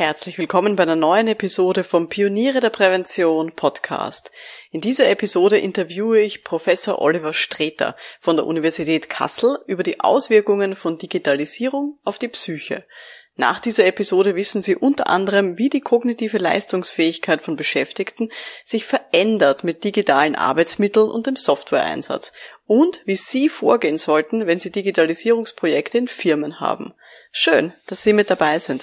Herzlich willkommen bei einer neuen Episode vom Pioniere der Prävention Podcast. In dieser Episode interviewe ich Professor Oliver Streter von der Universität Kassel über die Auswirkungen von Digitalisierung auf die Psyche. Nach dieser Episode wissen Sie unter anderem, wie die kognitive Leistungsfähigkeit von Beschäftigten sich verändert mit digitalen Arbeitsmitteln und dem Softwareeinsatz und wie Sie vorgehen sollten, wenn Sie Digitalisierungsprojekte in Firmen haben. Schön, dass Sie mit dabei sind.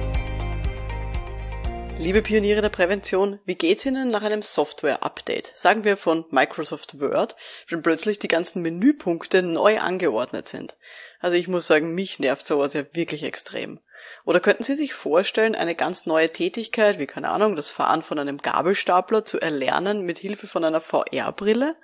Liebe Pioniere der Prävention, wie geht's Ihnen nach einem Software-Update? Sagen wir von Microsoft Word, wenn plötzlich die ganzen Menüpunkte neu angeordnet sind. Also ich muss sagen, mich nervt sowas ja wirklich extrem. Oder könnten Sie sich vorstellen, eine ganz neue Tätigkeit, wie keine Ahnung, das Fahren von einem Gabelstapler zu erlernen mit Hilfe von einer VR-Brille?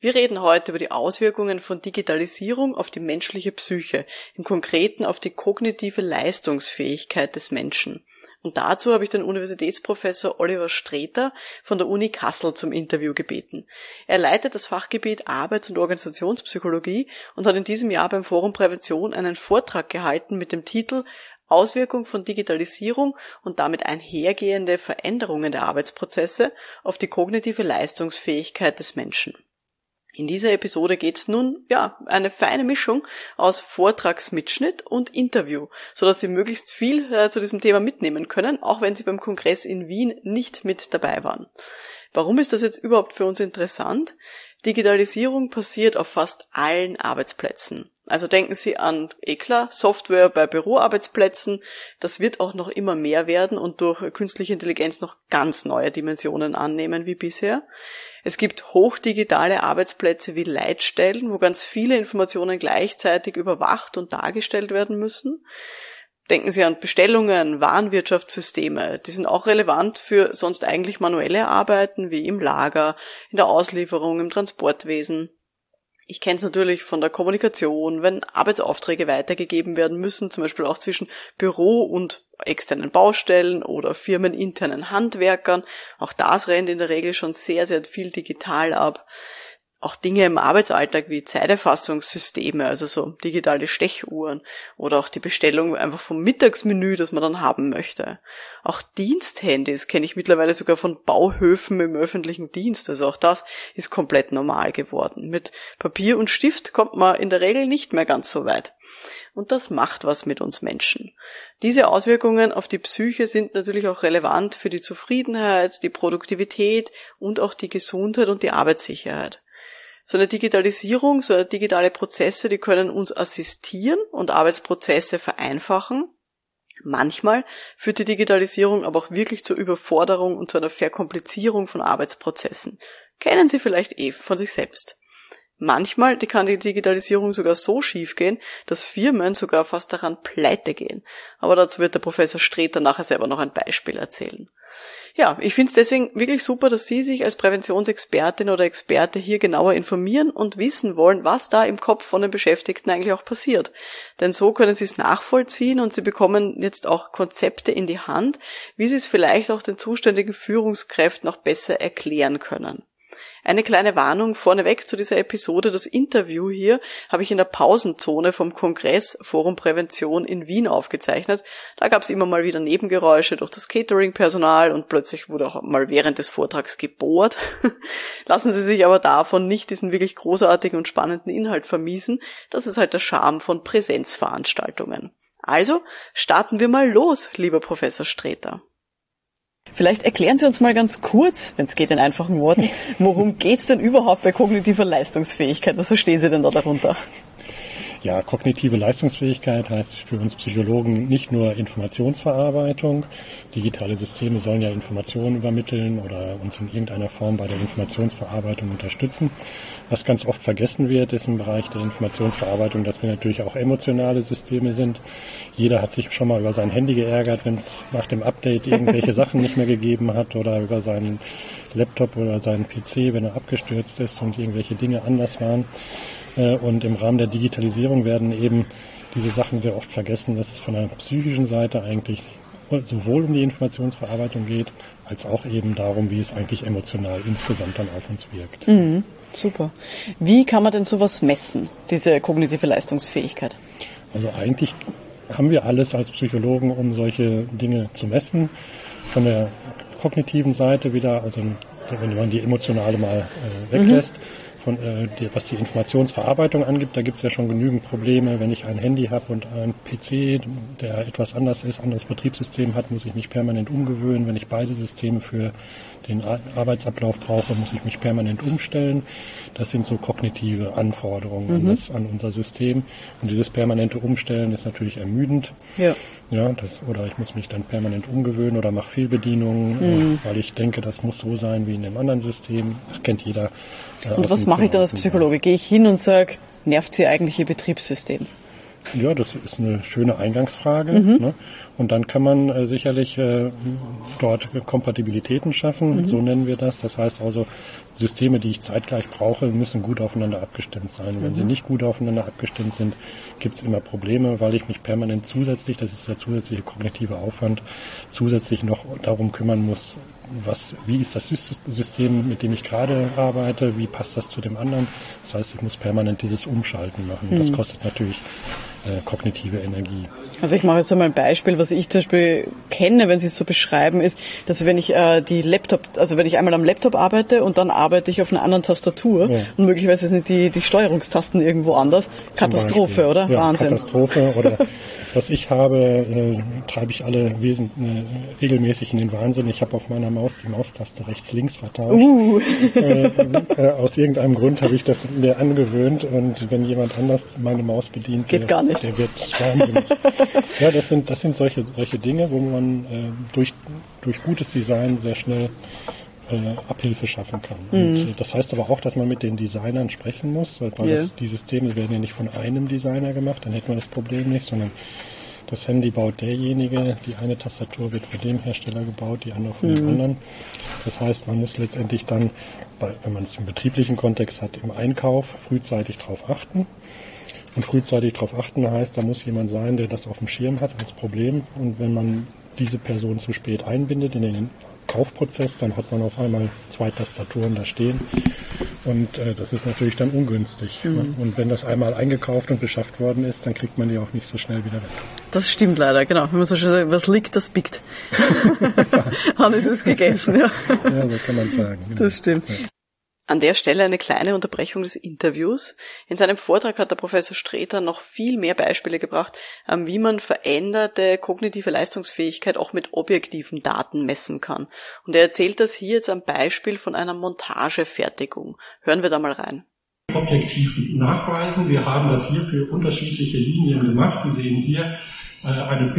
Wir reden heute über die Auswirkungen von Digitalisierung auf die menschliche Psyche, im Konkreten auf die kognitive Leistungsfähigkeit des Menschen. Und dazu habe ich den Universitätsprofessor Oliver Streter von der Uni Kassel zum Interview gebeten. Er leitet das Fachgebiet Arbeits- und Organisationspsychologie und hat in diesem Jahr beim Forum Prävention einen Vortrag gehalten mit dem Titel Auswirkung von Digitalisierung und damit einhergehende Veränderungen der Arbeitsprozesse auf die kognitive Leistungsfähigkeit des Menschen. In dieser Episode geht's nun, ja, eine feine Mischung aus Vortragsmitschnitt und Interview, so dass Sie möglichst viel äh, zu diesem Thema mitnehmen können, auch wenn Sie beim Kongress in Wien nicht mit dabei waren. Warum ist das jetzt überhaupt für uns interessant? Digitalisierung passiert auf fast allen Arbeitsplätzen. Also denken Sie an ECLA, Software bei Büroarbeitsplätzen. Das wird auch noch immer mehr werden und durch künstliche Intelligenz noch ganz neue Dimensionen annehmen wie bisher. Es gibt hochdigitale Arbeitsplätze wie Leitstellen, wo ganz viele Informationen gleichzeitig überwacht und dargestellt werden müssen. Denken Sie an Bestellungen, Warenwirtschaftssysteme. Die sind auch relevant für sonst eigentlich manuelle Arbeiten wie im Lager, in der Auslieferung, im Transportwesen. Ich kenne es natürlich von der Kommunikation, wenn Arbeitsaufträge weitergegeben werden müssen, zum Beispiel auch zwischen Büro und externen Baustellen oder firmeninternen Handwerkern. Auch das rennt in der Regel schon sehr, sehr viel digital ab auch Dinge im Arbeitsalltag wie Zeiterfassungssysteme, also so digitale Stechuhren oder auch die Bestellung einfach vom Mittagsmenü, das man dann haben möchte. Auch Diensthandys kenne ich mittlerweile sogar von Bauhöfen im öffentlichen Dienst, also auch das ist komplett normal geworden. Mit Papier und Stift kommt man in der Regel nicht mehr ganz so weit. Und das macht was mit uns Menschen. Diese Auswirkungen auf die Psyche sind natürlich auch relevant für die Zufriedenheit, die Produktivität und auch die Gesundheit und die Arbeitssicherheit. So eine Digitalisierung, so digitale Prozesse, die können uns assistieren und Arbeitsprozesse vereinfachen. Manchmal führt die Digitalisierung aber auch wirklich zur Überforderung und zu einer Verkomplizierung von Arbeitsprozessen. Kennen Sie vielleicht eh von sich selbst. Manchmal kann die Digitalisierung sogar so schief gehen, dass Firmen sogar fast daran pleite gehen. Aber dazu wird der Professor Streter nachher selber noch ein Beispiel erzählen. Ja, ich finde es deswegen wirklich super, dass Sie sich als Präventionsexpertin oder Experte hier genauer informieren und wissen wollen, was da im Kopf von den Beschäftigten eigentlich auch passiert. Denn so können Sie es nachvollziehen und Sie bekommen jetzt auch Konzepte in die Hand, wie Sie es vielleicht auch den zuständigen Führungskräften noch besser erklären können. Eine kleine Warnung vorneweg zu dieser Episode. Das Interview hier habe ich in der Pausenzone vom Kongress Forum Prävention in Wien aufgezeichnet. Da gab es immer mal wieder Nebengeräusche durch das Catering-Personal und plötzlich wurde auch mal während des Vortrags gebohrt. Lassen Sie sich aber davon nicht diesen wirklich großartigen und spannenden Inhalt vermiesen. Das ist halt der Charme von Präsenzveranstaltungen. Also starten wir mal los, lieber Professor Streter. Vielleicht erklären Sie uns mal ganz kurz, wenn es geht in einfachen Worten, worum geht's denn überhaupt bei kognitiver Leistungsfähigkeit? Was verstehen Sie denn da darunter? Ja, kognitive Leistungsfähigkeit heißt für uns Psychologen nicht nur Informationsverarbeitung. Digitale Systeme sollen ja Informationen übermitteln oder uns in irgendeiner Form bei der Informationsverarbeitung unterstützen. Was ganz oft vergessen wird, ist im Bereich der Informationsverarbeitung, dass wir natürlich auch emotionale Systeme sind. Jeder hat sich schon mal über sein Handy geärgert, wenn es nach dem Update irgendwelche Sachen nicht mehr gegeben hat oder über seinen Laptop oder seinen PC, wenn er abgestürzt ist und irgendwelche Dinge anders waren. Äh, und im Rahmen der Digitalisierung werden eben diese Sachen sehr oft vergessen, dass es von der psychischen Seite eigentlich sowohl um die Informationsverarbeitung geht, als auch eben darum, wie es eigentlich emotional insgesamt dann auf uns wirkt. Mhm, super. Wie kann man denn sowas messen, diese kognitive Leistungsfähigkeit? Also eigentlich haben wir alles als Psychologen, um solche Dinge zu messen. Von der kognitiven Seite wieder, also wenn man die emotionale mal äh, weglässt, mhm von, äh, die, was die Informationsverarbeitung angeht, da gibt es ja schon genügend Probleme. Wenn ich ein Handy habe und ein PC, der etwas anders ist, anderes Betriebssystem hat, muss ich mich permanent umgewöhnen. Wenn ich beide Systeme für den Arbeitsablauf brauche, muss ich mich permanent umstellen. Das sind so kognitive Anforderungen mhm. an, das, an unser System. Und dieses permanente Umstellen ist natürlich ermüdend. Ja. Ja, das, oder ich muss mich dann permanent umgewöhnen oder mache Fehlbedienungen, mhm. weil ich denke, das muss so sein wie in einem anderen System. Das kennt jeder. Äh, und was mache ich dann als Psychologe? Gehe ich hin und sage, nervt Sie eigentlich Ihr Betriebssystem? Ja, das ist eine schöne Eingangsfrage. Mhm. Ne? Und dann kann man äh, sicherlich äh, dort Kompatibilitäten schaffen, mhm. so nennen wir das. Das heißt also, Systeme, die ich zeitgleich brauche, müssen gut aufeinander abgestimmt sein. Mhm. Wenn sie mhm. nicht gut aufeinander abgestimmt sind, gibt es immer Probleme, weil ich mich permanent zusätzlich, das ist der zusätzliche kognitive Aufwand, zusätzlich noch darum kümmern muss, was, wie ist das System, mit dem ich gerade arbeite, wie passt das zu dem anderen. Das heißt, ich muss permanent dieses Umschalten machen. Das mhm. kostet natürlich äh, kognitive Energie. Also ich mache jetzt einmal ein Beispiel, was ich zum Beispiel kenne, wenn Sie es so beschreiben, ist, dass wenn ich äh, die Laptop, also wenn ich einmal am Laptop arbeite und dann arbeite ich auf einer anderen Tastatur ja. und möglicherweise sind die, die Steuerungstasten irgendwo anders, Katastrophe, oder? Ja, Wahnsinn. Katastrophe oder was ich habe, äh, treibe ich alle Wesen äh, regelmäßig in den Wahnsinn. Ich habe auf meiner Maus die Maustaste rechts-links vertauscht. Uh. Äh, äh, aus irgendeinem Grund habe ich das mir angewöhnt und wenn jemand anders meine Maus bedient, Geht gar nicht. Der wird wahnsinnig. ja, das sind, das sind solche, solche Dinge, wo man äh, durch, durch gutes Design sehr schnell äh, Abhilfe schaffen kann. Mhm. Und das heißt aber auch, dass man mit den Designern sprechen muss, weil yeah. das, die Systeme werden ja nicht von einem Designer gemacht, dann hätten wir das Problem nicht, sondern das Handy baut derjenige, die eine Tastatur wird von dem Hersteller gebaut, die andere von mhm. dem anderen. Das heißt, man muss letztendlich dann, wenn man es im betrieblichen Kontext hat, im Einkauf frühzeitig darauf achten. Und frühzeitig darauf achten heißt, da muss jemand sein, der das auf dem Schirm hat als Problem. Und wenn man diese Person zu spät einbindet in den Kaufprozess, dann hat man auf einmal zwei Tastaturen da stehen. Und äh, das ist natürlich dann ungünstig. Mhm. Und wenn das einmal eingekauft und beschafft worden ist, dann kriegt man die auch nicht so schnell wieder weg. Das stimmt leider, genau. Man so schön sagt, was liegt, das biegt. Dann ist es gegessen, ja. Ja, so kann man sagen. Genau. Das stimmt. Ja. An der Stelle eine kleine Unterbrechung des Interviews. In seinem Vortrag hat der Professor Streter noch viel mehr Beispiele gebracht, ähm, wie man veränderte kognitive Leistungsfähigkeit auch mit objektiven Daten messen kann. Und er erzählt das hier jetzt am Beispiel von einer Montagefertigung. Hören wir da mal rein. Objektiv nachweisen. Wir haben das hier für unterschiedliche Linien gemacht. Sie sehen hier äh, eine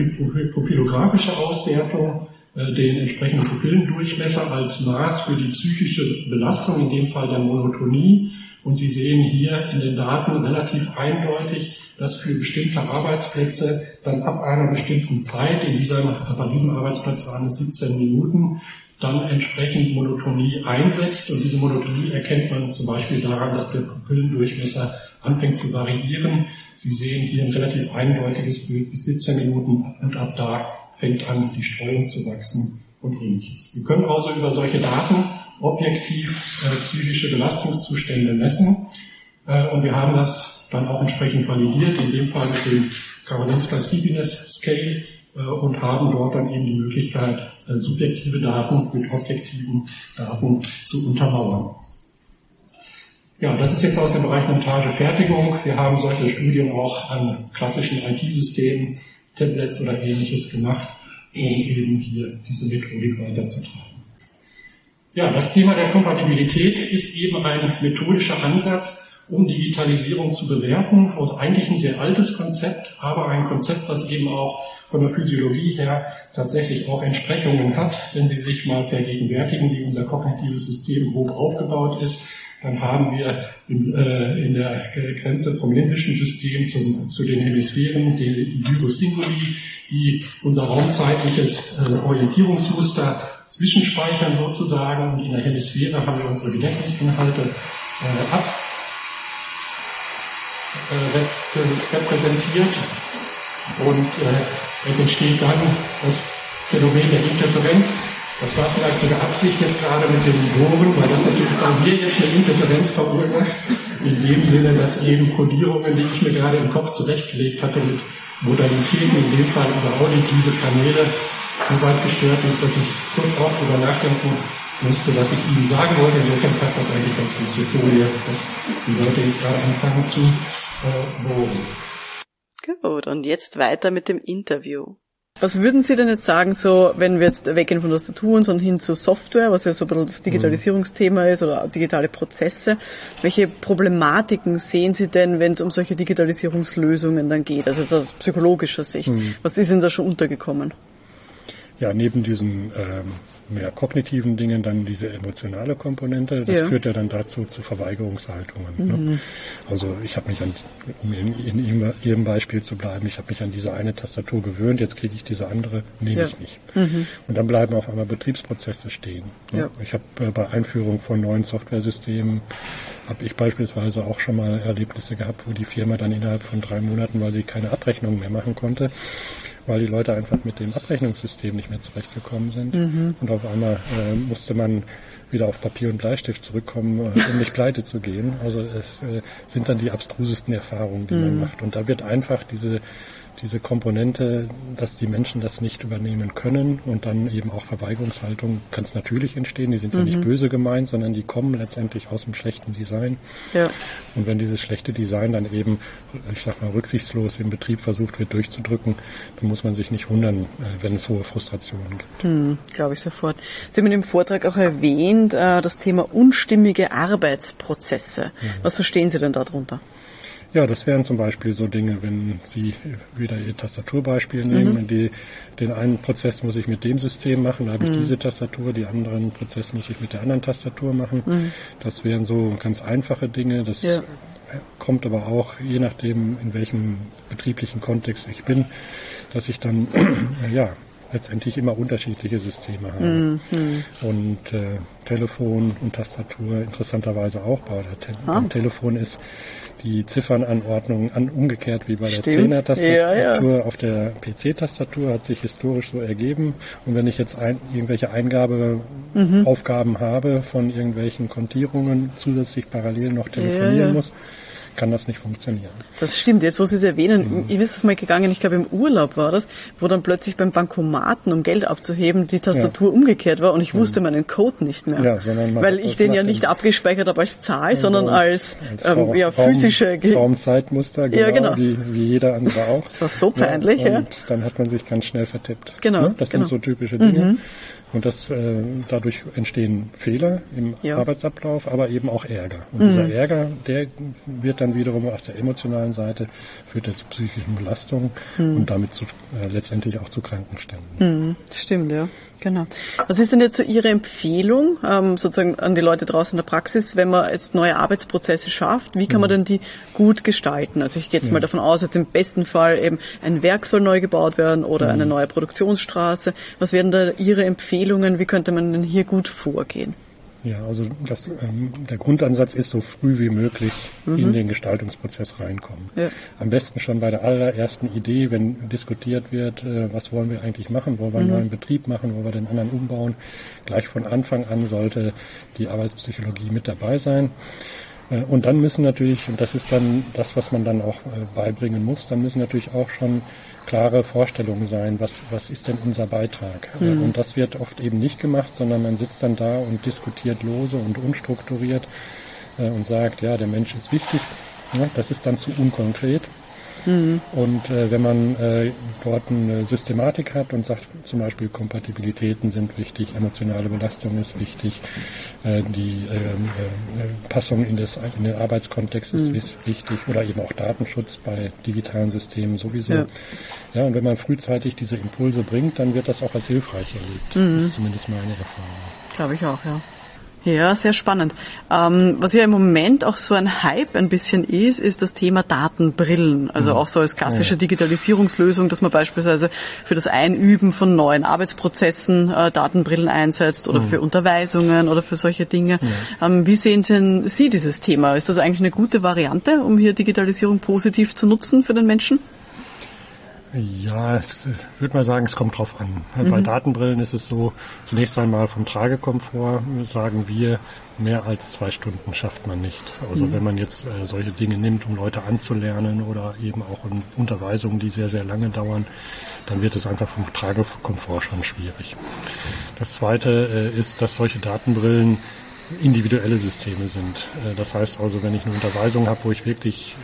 pupillografische Auswertung den entsprechenden Pupillendurchmesser als Maß für die psychische Belastung, in dem Fall der Monotonie. Und Sie sehen hier in den Daten relativ eindeutig, dass für bestimmte Arbeitsplätze dann ab einer bestimmten Zeit, in dieser, bei diesem Arbeitsplatz waren es 17 Minuten, dann entsprechend Monotonie einsetzt. Und diese Monotonie erkennt man zum Beispiel daran, dass der Pupillendurchmesser anfängt zu variieren. Sie sehen hier ein relativ eindeutiges Bild bis 17 Minuten und ab da fängt an, die Streuung zu wachsen und ähnliches. Wir können also über solche Daten objektiv äh, psychische Belastungszustände messen äh, und wir haben das dann auch entsprechend validiert, in dem Fall mit dem Karolinska Steepiness Scale äh, und haben dort dann eben die Möglichkeit, äh, subjektive Daten mit objektiven Daten zu untermauern. Ja, das ist jetzt aus dem Bereich Montagefertigung. Wir haben solche Studien auch an klassischen IT-Systemen Tablets oder ähnliches gemacht, um eben hier diese Methodik weiterzutreiben. Ja, das Thema der Kompatibilität ist eben ein methodischer Ansatz, um Digitalisierung zu bewerten. Aus eigentlich ein sehr altes Konzept, aber ein Konzept, das eben auch von der Physiologie her tatsächlich auch Entsprechungen hat. Wenn Sie sich mal vergegenwärtigen, wie unser kognitives System grob aufgebaut ist, dann haben wir in, äh, in der Grenze vom limbischen System zum, zu den Hemisphären die, die Gyrus Singuli, die unser raumzeitliches äh, Orientierungsmuster zwischenspeichern sozusagen. In der Hemisphäre haben wir unsere Gedächtnisinhalte äh, ab äh, repräsentiert und äh, es entsteht dann das Phänomen der Interferenz. Das war vielleicht sogar Absicht jetzt gerade mit den Bohren, weil das natürlich bei mir jetzt eine Interferenz verursacht, in dem Sinne, dass eben Kodierungen, die ich mir gerade im Kopf zurechtgelegt hatte, mit Modalitäten, in dem Fall über auditive Kanäle, so weit gestört ist, dass ich kurz auch darüber nachdenken musste, was ich Ihnen sagen wollte. Insofern passt das eigentlich ganz gut zur Folie, dass die Leute jetzt gerade anfangen zu äh, bohren. Gut, und jetzt weiter mit dem Interview. Was würden Sie denn jetzt sagen, so, wenn wir jetzt weggehen von Tastaturen, sondern hin zu Software, was ja so ein bisschen das Digitalisierungsthema ist oder digitale Prozesse? Welche Problematiken sehen Sie denn, wenn es um solche Digitalisierungslösungen dann geht? Also jetzt aus psychologischer Sicht. Mhm. Was ist Ihnen da schon untergekommen? Ja, neben diesen ähm, mehr kognitiven Dingen dann diese emotionale Komponente. Das ja. führt ja dann dazu zu Verweigerungshaltungen. Ne? Mhm. Ne? Also ich habe mich an, um in, in, Ihrem Beispiel zu bleiben, ich habe mich an diese eine Tastatur gewöhnt, jetzt kriege ich diese andere, nehme ja. ich nicht. Mhm. Und dann bleiben auf einmal Betriebsprozesse stehen. Ne? Ja. Ich habe äh, bei Einführung von neuen Softwaresystemen habe ich beispielsweise auch schon mal Erlebnisse gehabt, wo die Firma dann innerhalb von drei Monaten, weil sie keine Abrechnungen mehr machen konnte, weil die Leute einfach mit dem Abrechnungssystem nicht mehr zurechtgekommen sind. Mhm. Und auf einmal äh, musste man wieder auf Papier und Bleistift zurückkommen, äh, um nicht pleite zu gehen. Also es äh, sind dann die abstrusesten Erfahrungen, die mhm. man macht. Und da wird einfach diese diese Komponente, dass die Menschen das nicht übernehmen können und dann eben auch Verweigerungshaltung kann es natürlich entstehen. Die sind mhm. ja nicht mhm. böse gemeint, sondern die kommen letztendlich aus dem schlechten Design. Ja. Und wenn dieses schlechte Design dann eben, ich sag mal, rücksichtslos im Betrieb versucht wird durchzudrücken, dann muss man sich nicht wundern, äh, wenn es hohe Frustrationen gibt. Mhm, Glaube ich sofort. Sie haben in dem Vortrag auch erwähnt, äh, das Thema unstimmige Arbeitsprozesse. Mhm. Was verstehen Sie denn darunter? Ja, das wären zum Beispiel so Dinge, wenn Sie wieder Ihr Tastaturbeispiel nehmen, mhm. die, den einen Prozess muss ich mit dem System machen, da habe ich mhm. diese Tastatur, die anderen Prozess muss ich mit der anderen Tastatur machen. Mhm. Das wären so ganz einfache Dinge. Das ja. kommt aber auch, je nachdem, in welchem betrieblichen Kontext ich bin, dass ich dann, ja, letztendlich immer unterschiedliche Systeme haben. Mhm. Und äh, Telefon und Tastatur interessanterweise auch bei der Te ah. beim Telefon ist die Ziffernanordnung an, umgekehrt wie bei der Zehner-Tastatur. Ja, ja. Auf der PC-Tastatur hat sich historisch so ergeben. Und wenn ich jetzt ein, irgendwelche Eingabeaufgaben mhm. habe von irgendwelchen Kontierungen, zusätzlich parallel noch telefonieren ja, muss, kann das nicht funktionieren. Das stimmt. Jetzt, wo Sie es erwähnen, mhm. ihr wisst es mal gegangen, ich glaube im Urlaub war das, wo dann plötzlich beim Bankomaten, um Geld abzuheben, die Tastatur ja. umgekehrt war und ich wusste mhm. meinen Code nicht mehr. Ja, sondern weil ich den ja nicht abgespeichert habe als Zahl, sondern als, als ähm, ja, physische Raum, Raumzeitmuster, genau, ja, genau. Wie, wie jeder andere auch. Das war so peinlich, ja. Und ja. dann hat man sich ganz schnell vertippt. Genau. Ne? Das genau. sind so typische Dinge. Mhm. Und das, äh, dadurch entstehen Fehler im ja. Arbeitsablauf, aber eben auch Ärger. Und mhm. dieser Ärger, der wird dann wiederum auf der emotionalen Seite, führt zu psychischen Belastungen mhm. und damit zu, äh, letztendlich auch zu Krankenständen. Mhm. Stimmt, ja. Genau. Was ist denn jetzt so Ihre Empfehlung ähm, sozusagen an die Leute draußen in der Praxis, wenn man jetzt neue Arbeitsprozesse schafft? Wie kann man mhm. denn die gut gestalten? Also ich gehe jetzt ja. mal davon aus, jetzt im besten Fall eben ein Werk soll neu gebaut werden oder mhm. eine neue Produktionsstraße. Was wären da Ihre Empfehlungen? Wie könnte man denn hier gut vorgehen? Ja, also das, ähm, der Grundansatz ist so früh wie möglich mhm. in den Gestaltungsprozess reinkommen. Ja. Am besten schon bei der allerersten Idee, wenn diskutiert wird, äh, was wollen wir eigentlich machen, wollen wir einen mhm. neuen Betrieb machen, wollen wir den anderen umbauen. Gleich von Anfang an sollte die Arbeitspsychologie mit dabei sein. Äh, und dann müssen natürlich, und das ist dann das, was man dann auch äh, beibringen muss, dann müssen natürlich auch schon klare Vorstellungen sein, was, was ist denn unser Beitrag. Mhm. Und das wird oft eben nicht gemacht, sondern man sitzt dann da und diskutiert lose und unstrukturiert äh, und sagt, ja, der Mensch ist wichtig. Ja, das ist dann zu unkonkret. Mhm. Und äh, wenn man äh, dort eine Systematik hat und sagt, zum Beispiel Kompatibilitäten sind wichtig, emotionale Belastung ist wichtig, äh, die ähm, äh, Passung in, das, in den Arbeitskontext ist mhm. wichtig oder eben auch Datenschutz bei digitalen Systemen sowieso. Ja. ja, und wenn man frühzeitig diese Impulse bringt, dann wird das auch als hilfreich erlebt. Mhm. Das ist zumindest meine Erfahrung. Glaube ich auch, ja. Ja, sehr spannend. Ähm, was ja im Moment auch so ein Hype ein bisschen ist, ist das Thema Datenbrillen. Also mhm. auch so als klassische Digitalisierungslösung, dass man beispielsweise für das Einüben von neuen Arbeitsprozessen äh, Datenbrillen einsetzt oder mhm. für Unterweisungen oder für solche Dinge. Ja. Ähm, wie sehen Sie, Sie dieses Thema? Ist das eigentlich eine gute Variante, um hier Digitalisierung positiv zu nutzen für den Menschen? Ja, ich würde mal sagen, es kommt drauf an. Mhm. Bei Datenbrillen ist es so, zunächst einmal vom Tragekomfort sagen wir, mehr als zwei Stunden schafft man nicht. Also mhm. wenn man jetzt äh, solche Dinge nimmt, um Leute anzulernen oder eben auch in Unterweisungen, die sehr, sehr lange dauern, dann wird es einfach vom Tragekomfort schon schwierig. Das zweite äh, ist, dass solche Datenbrillen individuelle Systeme sind. Äh, das heißt also, wenn ich eine Unterweisung habe, wo ich wirklich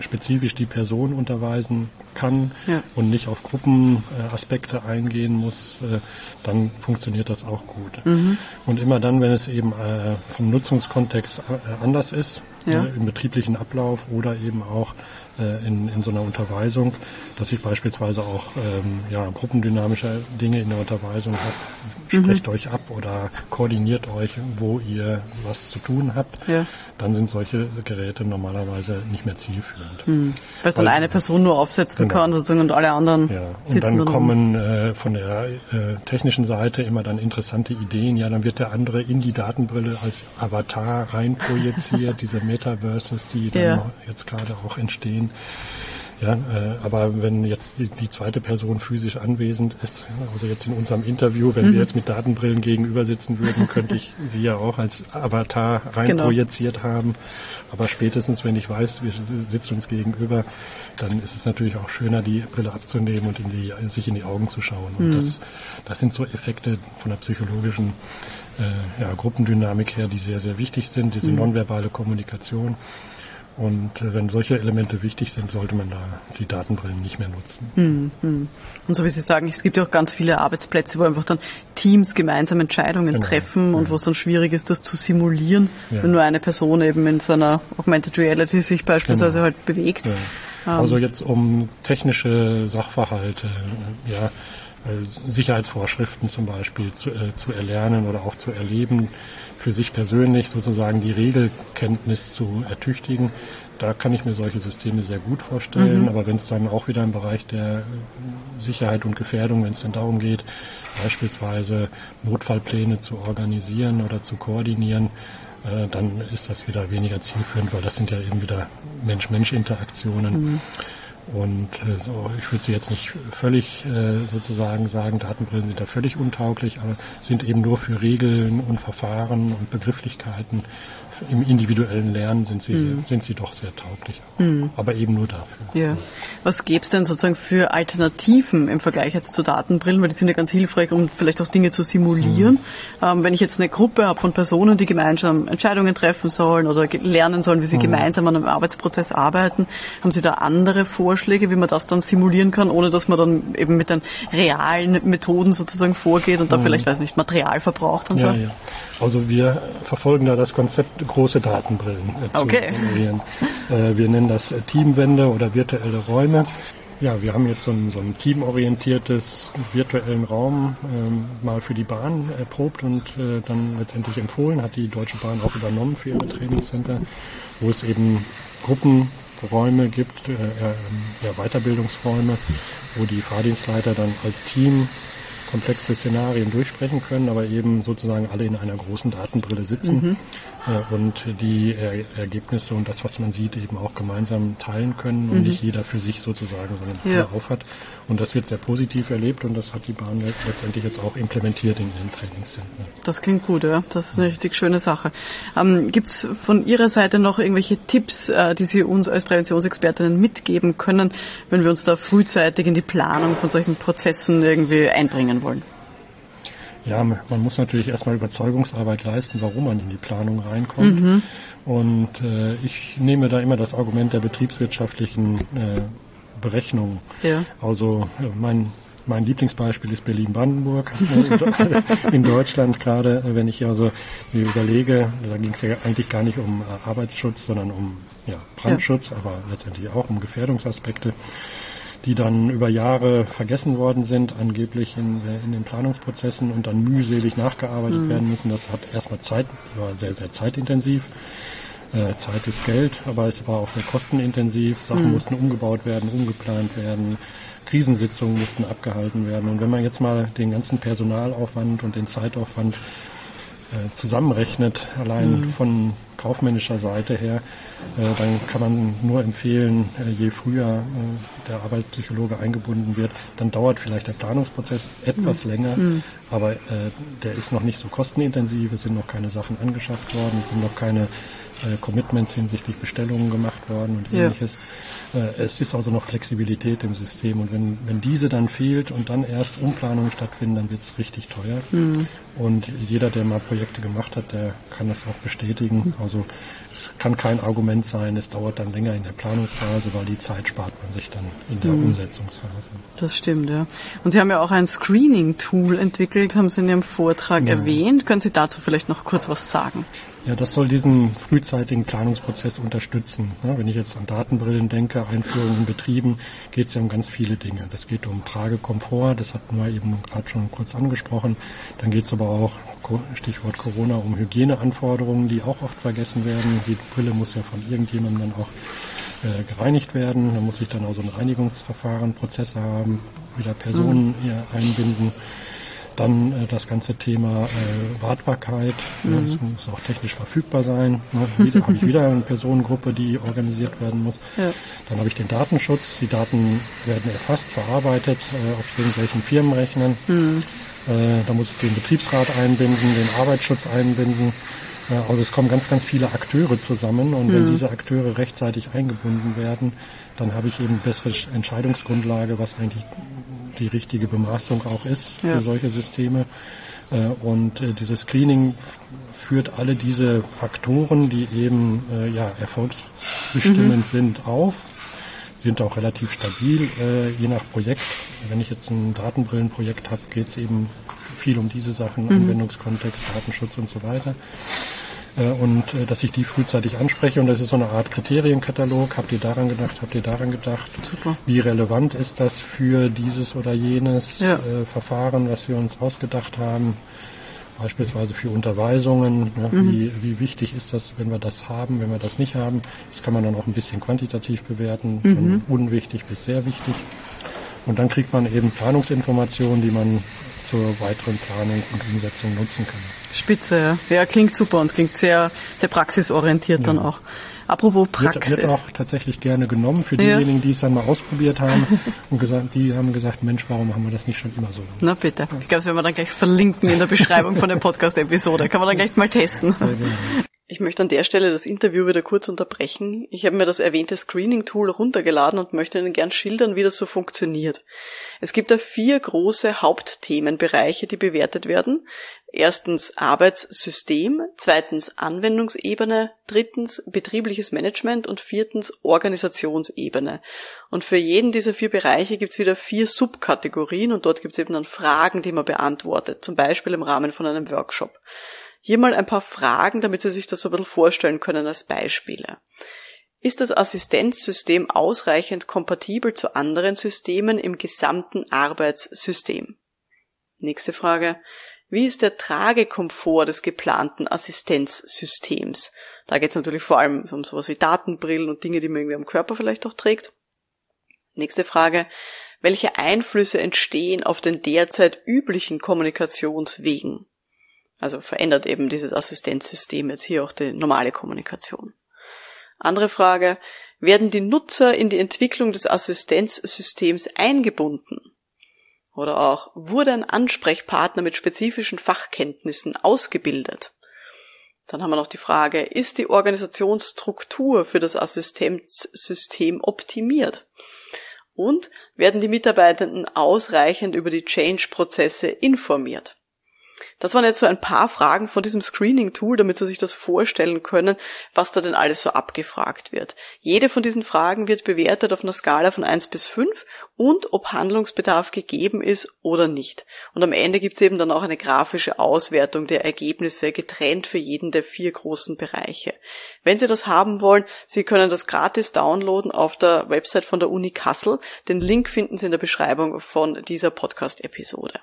spezifisch die Person unterweisen kann ja. und nicht auf Gruppenaspekte eingehen muss, äh, dann funktioniert das auch gut. Mhm. Und immer dann, wenn es eben äh, vom Nutzungskontext anders ist, ja. im betrieblichen Ablauf oder eben auch äh, in, in so einer Unterweisung, dass ich beispielsweise auch ähm, ja, gruppendynamische Dinge in der Unterweisung habe. Sprecht mhm. euch ab oder koordiniert euch, wo ihr was zu tun habt. Ja. Dann sind solche Geräte normalerweise nicht mehr zielführend. Mhm. Weil es dann eine Person nur aufsetzen genau. kann sozusagen und alle anderen ja. Und sitzen dann kommen äh, von der äh, technischen Seite immer dann interessante Ideen. Ja, dann wird der andere in die Datenbrille als Avatar reinprojiziert, diese Metaverses, die dann ja. jetzt gerade auch entstehen. Ja, äh, aber wenn jetzt die, die, zweite Person physisch anwesend ist, also jetzt in unserem Interview, wenn mhm. wir jetzt mit Datenbrillen gegenüber sitzen würden, könnte ich sie ja auch als Avatar reinprojiziert genau. haben. Aber spätestens, wenn ich weiß, wir sitzen uns gegenüber, dann ist es natürlich auch schöner, die Brille abzunehmen und in die, sich in die Augen zu schauen. Und mhm. das, das sind so Effekte von der psychologischen äh, ja, Gruppendynamik her, die sehr, sehr wichtig sind, diese mhm. nonverbale Kommunikation. Und äh, wenn solche Elemente wichtig sind, sollte man da die Datenbrillen nicht mehr nutzen. Hm, hm. Und so wie Sie sagen, es gibt ja auch ganz viele Arbeitsplätze, wo einfach dann Teams gemeinsam Entscheidungen genau. treffen und ja. wo es dann schwierig ist, das zu simulieren, ja. wenn nur eine Person eben in so einer Augmented Reality sich beispielsweise genau. halt bewegt. Ja. Ähm. Also jetzt um technische Sachverhalte, ja, äh, Sicherheitsvorschriften zum Beispiel zu, äh, zu erlernen oder auch zu erleben, für sich persönlich sozusagen die Regelkenntnis zu ertüchtigen. Da kann ich mir solche Systeme sehr gut vorstellen. Mhm. Aber wenn es dann auch wieder im Bereich der Sicherheit und Gefährdung, wenn es dann darum geht, beispielsweise Notfallpläne zu organisieren oder zu koordinieren, äh, dann ist das wieder weniger zielführend, weil das sind ja eben wieder Mensch-Mensch-Interaktionen. Mhm. Und äh, so, ich würde sie jetzt nicht völlig äh, sozusagen sagen, Datenbrillen sind da völlig untauglich, aber sind eben nur für Regeln und Verfahren und Begrifflichkeiten im individuellen Lernen sind sie, mhm. sehr, sind sie doch sehr tauglich, mhm. aber eben nur dafür. Ja. Was gäbe es denn sozusagen für Alternativen im Vergleich jetzt zu Datenbrillen, weil die sind ja ganz hilfreich, um vielleicht auch Dinge zu simulieren. Mhm. Ähm, wenn ich jetzt eine Gruppe habe von Personen, die gemeinsam Entscheidungen treffen sollen oder lernen sollen, wie sie mhm. gemeinsam an einem Arbeitsprozess arbeiten, haben Sie da andere Vorschläge, wie man das dann simulieren kann, ohne dass man dann eben mit den realen Methoden sozusagen vorgeht und da mhm. vielleicht, weiß nicht, Material verbraucht und ja, so? Ja. Also wir verfolgen da das Konzept große Datenbrillen äh, zu okay. Äh, wir nennen das Teamwände oder virtuelle Räume. Ja, wir haben jetzt so ein, so ein teamorientiertes virtuellen Raum ähm, mal für die Bahn erprobt und äh, dann letztendlich empfohlen, hat die Deutsche Bahn auch übernommen für ihre Trainingscenter, wo es eben Gruppenräume gibt, äh, ja, Weiterbildungsräume, wo die Fahrdienstleiter dann als Team komplexe Szenarien durchsprechen können, aber eben sozusagen alle in einer großen Datenbrille sitzen. Mhm äh, und die Ergebnisse und das, was man sieht, eben auch gemeinsam teilen können und mhm. nicht jeder für sich sozusagen so eine Brille ja. auf hat. Und das wird sehr positiv erlebt und das hat die Bahn letztendlich jetzt auch implementiert in ihren Trainingszentren. Das klingt gut, ja. Das ist eine richtig schöne Sache. Ähm, Gibt es von Ihrer Seite noch irgendwelche Tipps, äh, die Sie uns als Präventionsexpertinnen mitgeben können, wenn wir uns da frühzeitig in die Planung von solchen Prozessen irgendwie einbringen wollen? Ja, man muss natürlich erstmal Überzeugungsarbeit leisten, warum man in die Planung reinkommt. Mhm. Und äh, ich nehme da immer das Argument der betriebswirtschaftlichen äh, Berechnung. Ja. Also mein mein Lieblingsbeispiel ist Berlin-Brandenburg in Deutschland gerade, wenn ich also mir überlege, da ging es ja eigentlich gar nicht um Arbeitsschutz, sondern um ja, Brandschutz, ja. aber letztendlich auch um Gefährdungsaspekte die dann über Jahre vergessen worden sind, angeblich in, in den Planungsprozessen und dann mühselig nachgearbeitet mhm. werden müssen. Das hat erstmal Zeit, war sehr, sehr zeitintensiv. Äh, Zeit ist Geld, aber es war auch sehr kostenintensiv. Sachen mhm. mussten umgebaut werden, umgeplant werden. Krisensitzungen mussten abgehalten werden. Und wenn man jetzt mal den ganzen Personalaufwand und den Zeitaufwand äh, zusammenrechnet, allein mhm. von kaufmännischer Seite her, äh, dann kann man nur empfehlen, äh, je früher äh, der Arbeitspsychologe eingebunden wird, dann dauert vielleicht der Planungsprozess etwas mhm. länger, mhm. aber äh, der ist noch nicht so kostenintensiv, es sind noch keine Sachen angeschafft worden, es sind noch keine Commitments hinsichtlich Bestellungen gemacht worden und ähnliches. Ja. Äh, es ist also noch Flexibilität im System und wenn, wenn diese dann fehlt und dann erst Umplanungen stattfinden, dann wird es richtig teuer. Mhm. Und jeder, der mal Projekte gemacht hat, der kann das auch bestätigen. Also es kann kein Argument sein, es dauert dann länger in der Planungsphase, weil die Zeit spart man sich dann in der mhm. Umsetzungsphase. Das stimmt, ja. Und Sie haben ja auch ein Screening-Tool entwickelt, haben Sie in Ihrem Vortrag ja. erwähnt. Können Sie dazu vielleicht noch kurz was sagen? Ja, das soll diesen frühzeitigen Planungsprozess unterstützen. Ja, wenn ich jetzt an Datenbrillen denke, Einführung in Betrieben, geht es ja um ganz viele Dinge. Das geht um Tragekomfort, das hatten wir eben gerade schon kurz angesprochen. Dann geht es aber auch, Stichwort Corona, um Hygieneanforderungen, die auch oft vergessen werden. Die Brille muss ja von irgendjemandem dann auch äh, gereinigt werden. Da muss ich dann auch so ein Reinigungsverfahren, Prozesse haben, wieder Personen mhm. einbinden. Dann äh, das ganze Thema äh, Wartbarkeit. Mhm. Das muss auch technisch verfügbar sein. Ne? Wieder habe ich wieder eine Personengruppe, die organisiert werden muss. Ja. Dann habe ich den Datenschutz. Die Daten werden erfasst, verarbeitet äh, auf irgendwelchen Firmenrechnern. Mhm. Äh, da muss ich den Betriebsrat einbinden, den Arbeitsschutz einbinden. Äh, also es kommen ganz, ganz viele Akteure zusammen und mhm. wenn diese Akteure rechtzeitig eingebunden werden, dann habe ich eben bessere Entscheidungsgrundlage, was eigentlich die richtige Bemaßung auch ist ja. für solche Systeme. Äh, und äh, dieses Screening führt alle diese Faktoren, die eben ja, erfolgsbestimmend mhm. sind, auf sind auch relativ stabil, je nach Projekt. Wenn ich jetzt ein Datenbrillenprojekt habe, geht es eben viel um diese Sachen, mhm. Anwendungskontext, Datenschutz und so weiter. Äh, und äh, dass ich die frühzeitig anspreche. Und das ist so eine Art Kriterienkatalog. Habt ihr daran gedacht? Habt ihr daran gedacht? Super. Wie relevant ist das für dieses oder jenes ja. äh, Verfahren, was wir uns ausgedacht haben? Beispielsweise für Unterweisungen. Ne? Mhm. Wie, wie wichtig ist das, wenn wir das haben, wenn wir das nicht haben? Das kann man dann auch ein bisschen quantitativ bewerten, mhm. von unwichtig bis sehr wichtig. Und dann kriegt man eben Planungsinformationen, die man zur weiteren Planung und Umsetzung nutzen kann. Spitze, ja. Ja, klingt super und klingt sehr, sehr praxisorientiert ja. dann auch. Apropos Praxis. Wird, wird auch tatsächlich gerne genommen für diejenigen, ja. die es dann mal ausprobiert haben und gesagt, die haben gesagt, Mensch, warum haben wir das nicht schon immer so? Na bitte. Ich glaube, das werden wir dann gleich verlinken in der Beschreibung von der Podcast-Episode. Kann man dann gleich mal testen. Ich möchte an der Stelle das Interview wieder kurz unterbrechen. Ich habe mir das erwähnte Screening-Tool runtergeladen und möchte Ihnen gern schildern, wie das so funktioniert. Es gibt da vier große Hauptthemenbereiche, die bewertet werden. Erstens Arbeitssystem, zweitens Anwendungsebene, drittens betriebliches Management und viertens Organisationsebene. Und für jeden dieser vier Bereiche gibt es wieder vier Subkategorien und dort gibt es eben dann Fragen, die man beantwortet, zum Beispiel im Rahmen von einem Workshop. Hier mal ein paar Fragen, damit Sie sich das so ein bisschen vorstellen können als Beispiele. Ist das Assistenzsystem ausreichend kompatibel zu anderen Systemen im gesamten Arbeitssystem? Nächste Frage. Wie ist der Tragekomfort des geplanten Assistenzsystems? Da geht es natürlich vor allem um sowas wie Datenbrillen und Dinge, die man irgendwie am Körper vielleicht auch trägt. Nächste Frage. Welche Einflüsse entstehen auf den derzeit üblichen Kommunikationswegen? Also verändert eben dieses Assistenzsystem jetzt hier auch die normale Kommunikation. Andere Frage, werden die Nutzer in die Entwicklung des Assistenzsystems eingebunden? Oder auch, wurde ein Ansprechpartner mit spezifischen Fachkenntnissen ausgebildet? Dann haben wir noch die Frage, ist die Organisationsstruktur für das Assistenzsystem optimiert? Und werden die Mitarbeitenden ausreichend über die Change-Prozesse informiert? Das waren jetzt so ein paar Fragen von diesem Screening-Tool, damit Sie sich das vorstellen können, was da denn alles so abgefragt wird. Jede von diesen Fragen wird bewertet auf einer Skala von 1 bis 5 und ob Handlungsbedarf gegeben ist oder nicht. Und am Ende gibt es eben dann auch eine grafische Auswertung der Ergebnisse, getrennt für jeden der vier großen Bereiche. Wenn Sie das haben wollen, Sie können das gratis downloaden auf der Website von der Uni Kassel. Den Link finden Sie in der Beschreibung von dieser Podcast-Episode.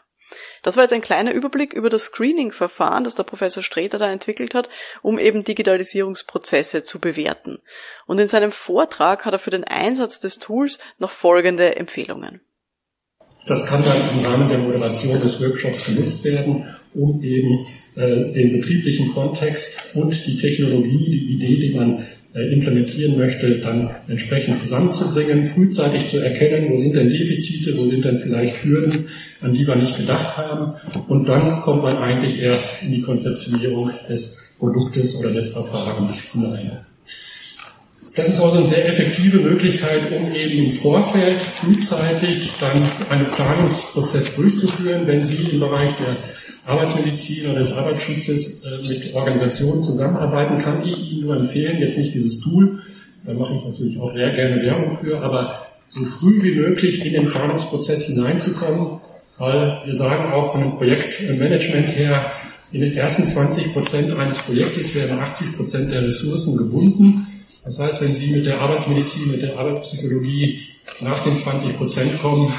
Das war jetzt ein kleiner Überblick über das Screening-Verfahren, das der Professor Streter da entwickelt hat, um eben Digitalisierungsprozesse zu bewerten. Und in seinem Vortrag hat er für den Einsatz des Tools noch folgende Empfehlungen. Das kann dann im Rahmen der Moderation des Workshops genutzt werden, um eben äh, den betrieblichen Kontext und die Technologie, die Idee, die man implementieren möchte, dann entsprechend zusammenzubringen, frühzeitig zu erkennen, wo sind denn Defizite, wo sind denn vielleicht Hürden, an die wir nicht gedacht haben. Und dann kommt man eigentlich erst in die Konzeptionierung des Produktes oder des Verfahrens hinein. Das ist also eine sehr effektive Möglichkeit, um eben im Vorfeld frühzeitig dann einen Planungsprozess durchzuführen, wenn Sie im Bereich der Arbeitsmedizin oder des Arbeitsschutzes äh, mit Organisationen zusammenarbeiten, kann ich Ihnen nur empfehlen, jetzt nicht dieses Tool, da mache ich natürlich auch sehr gerne Werbung für, aber so früh wie möglich in den Planungsprozess hineinzukommen, weil wir sagen auch von dem Projektmanagement her, in den ersten 20 Prozent eines Projektes werden 80 Prozent der Ressourcen gebunden. Das heißt, wenn Sie mit der Arbeitsmedizin, mit der Arbeitspsychologie nach den 20 Prozent kommen,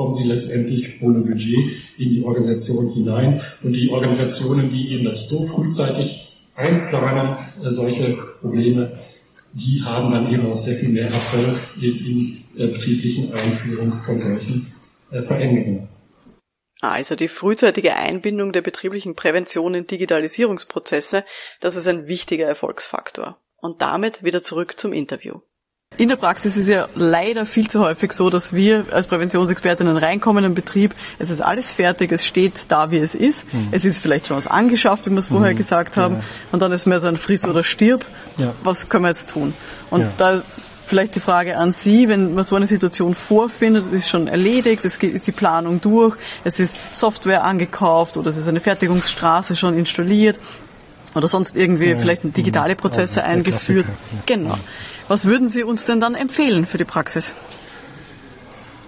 kommen sie letztendlich ohne Budget in die Organisation hinein. Und die Organisationen, die eben das so frühzeitig einplanen, äh, solche Probleme, die haben dann eben auch sehr viel mehr Erfolg in, der betrieblichen Einführung von solchen äh, Veränderungen. Also die frühzeitige Einbindung der betrieblichen Prävention in Digitalisierungsprozesse, das ist ein wichtiger Erfolgsfaktor. Und damit wieder zurück zum Interview. In der Praxis ist ja leider viel zu häufig so, dass wir als Präventionsexpertinnen reinkommen im Betrieb, es ist alles fertig, es steht da, wie es ist. Mhm. Es ist vielleicht schon was angeschafft, wie wir es vorher mhm. gesagt haben. Ja. Und dann ist mehr so ein Friss oder stirb. Ja. Was können wir jetzt tun? Und ja. da vielleicht die Frage an Sie, wenn man so eine Situation vorfindet, ist schon erledigt, es ist die Planung durch, es ist Software angekauft oder es ist eine Fertigungsstraße schon installiert oder sonst irgendwie vielleicht digitale Prozesse eingeführt. Genau. Was würden Sie uns denn dann empfehlen für die Praxis?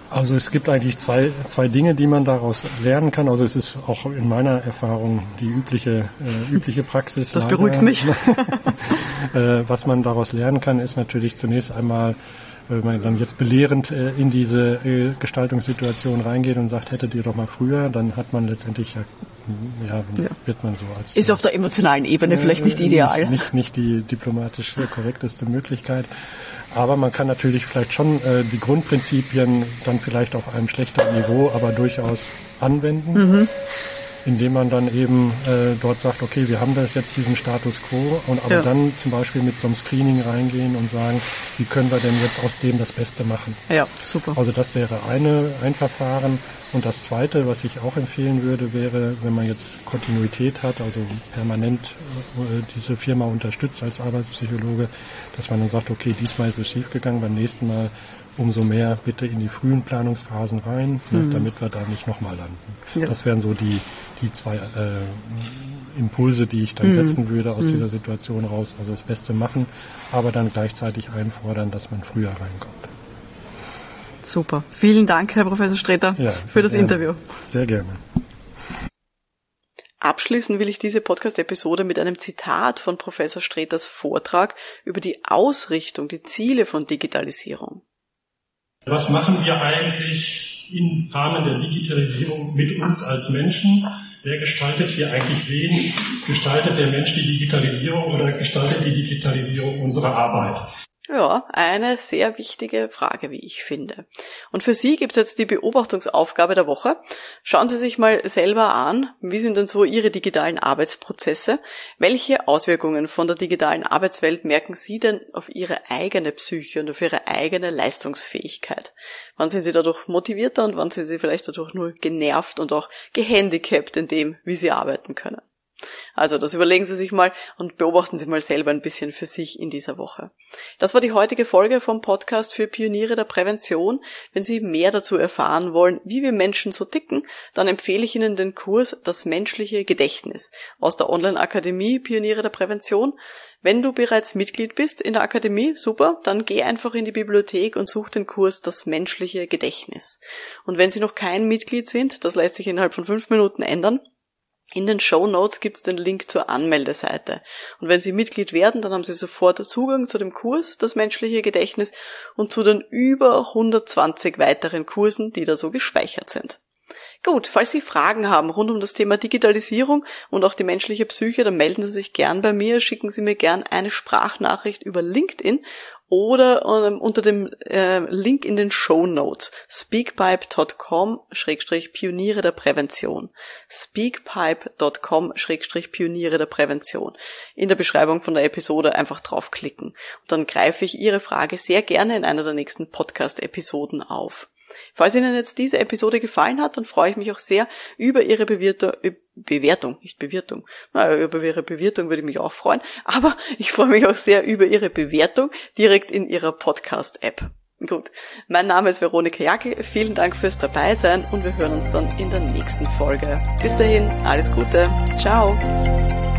Also es gibt eigentlich zwei, zwei Dinge, die man daraus lernen kann. Also es ist auch in meiner Erfahrung die übliche, äh, übliche Praxis. Das leider. beruhigt mich. äh, was man daraus lernen kann, ist natürlich zunächst einmal wenn man dann jetzt belehrend äh, in diese äh, Gestaltungssituation reingeht und sagt, hättet ihr doch mal früher, dann hat man letztendlich ja, ja, ja. wird man so als ist auf der emotionalen Ebene äh, vielleicht nicht ideal, nicht, nicht, nicht die diplomatisch korrekteste Möglichkeit. Aber man kann natürlich vielleicht schon äh, die Grundprinzipien dann vielleicht auf einem schlechteren Niveau, aber durchaus anwenden. Mhm indem man dann eben äh, dort sagt, okay, wir haben das jetzt diesen Status quo und aber ja. dann zum Beispiel mit so einem Screening reingehen und sagen, wie können wir denn jetzt aus dem das Beste machen? Ja, super. Also das wäre eine, ein Verfahren. Und das zweite, was ich auch empfehlen würde, wäre, wenn man jetzt Kontinuität hat, also permanent äh, diese Firma unterstützt als Arbeitspsychologe, dass man dann sagt, okay, diesmal ist es schiefgegangen, beim nächsten Mal umso mehr bitte in die frühen Planungsphasen rein, ne, mhm. damit wir da nicht nochmal landen. Ja. Das wären so die, die zwei äh, Impulse, die ich dann mhm. setzen würde aus mhm. dieser Situation raus. Also das Beste machen, aber dann gleichzeitig einfordern, dass man früher reinkommt. Super. Vielen Dank, Herr Professor Streter, ja, für das gerne. Interview. Sehr gerne. Abschließen will ich diese Podcast-Episode mit einem Zitat von Professor Streters Vortrag über die Ausrichtung, die Ziele von Digitalisierung. Was machen wir eigentlich im Rahmen der Digitalisierung mit uns als Menschen? Wer gestaltet hier eigentlich wen? Gestaltet der Mensch die Digitalisierung oder gestaltet die Digitalisierung unsere Arbeit? Ja, eine sehr wichtige Frage, wie ich finde. Und für Sie gibt es jetzt die Beobachtungsaufgabe der Woche. Schauen Sie sich mal selber an, wie sind denn so Ihre digitalen Arbeitsprozesse? Welche Auswirkungen von der digitalen Arbeitswelt merken Sie denn auf Ihre eigene Psyche und auf Ihre eigene Leistungsfähigkeit? Wann sind Sie dadurch motivierter und wann sind Sie vielleicht dadurch nur genervt und auch gehandicapt in dem, wie Sie arbeiten können? Also das überlegen Sie sich mal und beobachten Sie mal selber ein bisschen für sich in dieser Woche. Das war die heutige Folge vom Podcast für Pioniere der Prävention. Wenn Sie mehr dazu erfahren wollen, wie wir Menschen so ticken, dann empfehle ich Ihnen den Kurs Das menschliche Gedächtnis aus der Online-Akademie Pioniere der Prävention. Wenn du bereits Mitglied bist in der Akademie, super, dann geh einfach in die Bibliothek und such den Kurs Das menschliche Gedächtnis. Und wenn Sie noch kein Mitglied sind, das lässt sich innerhalb von fünf Minuten ändern, in den Show Notes gibt es den Link zur Anmeldeseite. Und wenn Sie Mitglied werden, dann haben Sie sofort Zugang zu dem Kurs Das menschliche Gedächtnis und zu den über 120 weiteren Kursen, die da so gespeichert sind. Gut, falls Sie Fragen haben rund um das Thema Digitalisierung und auch die menschliche Psyche, dann melden Sie sich gern bei mir, schicken Sie mir gern eine Sprachnachricht über LinkedIn oder ähm, unter dem äh, Link in den Show Notes speakpipe.com-pioniere der Prävention. speakpipe.com-pioniere der Prävention. In der Beschreibung von der Episode einfach draufklicken. Und dann greife ich Ihre Frage sehr gerne in einer der nächsten Podcast-Episoden auf. Falls Ihnen jetzt diese Episode gefallen hat, dann freue ich mich auch sehr über Ihre Bewirtung, Bewertung, nicht Bewirtung. Na, über Ihre Bewertung würde ich mich auch freuen, aber ich freue mich auch sehr über Ihre Bewertung direkt in Ihrer Podcast-App. Gut, mein Name ist Veronika Jackel, vielen Dank fürs Dabeisein und wir hören uns dann in der nächsten Folge. Bis dahin, alles Gute, ciao!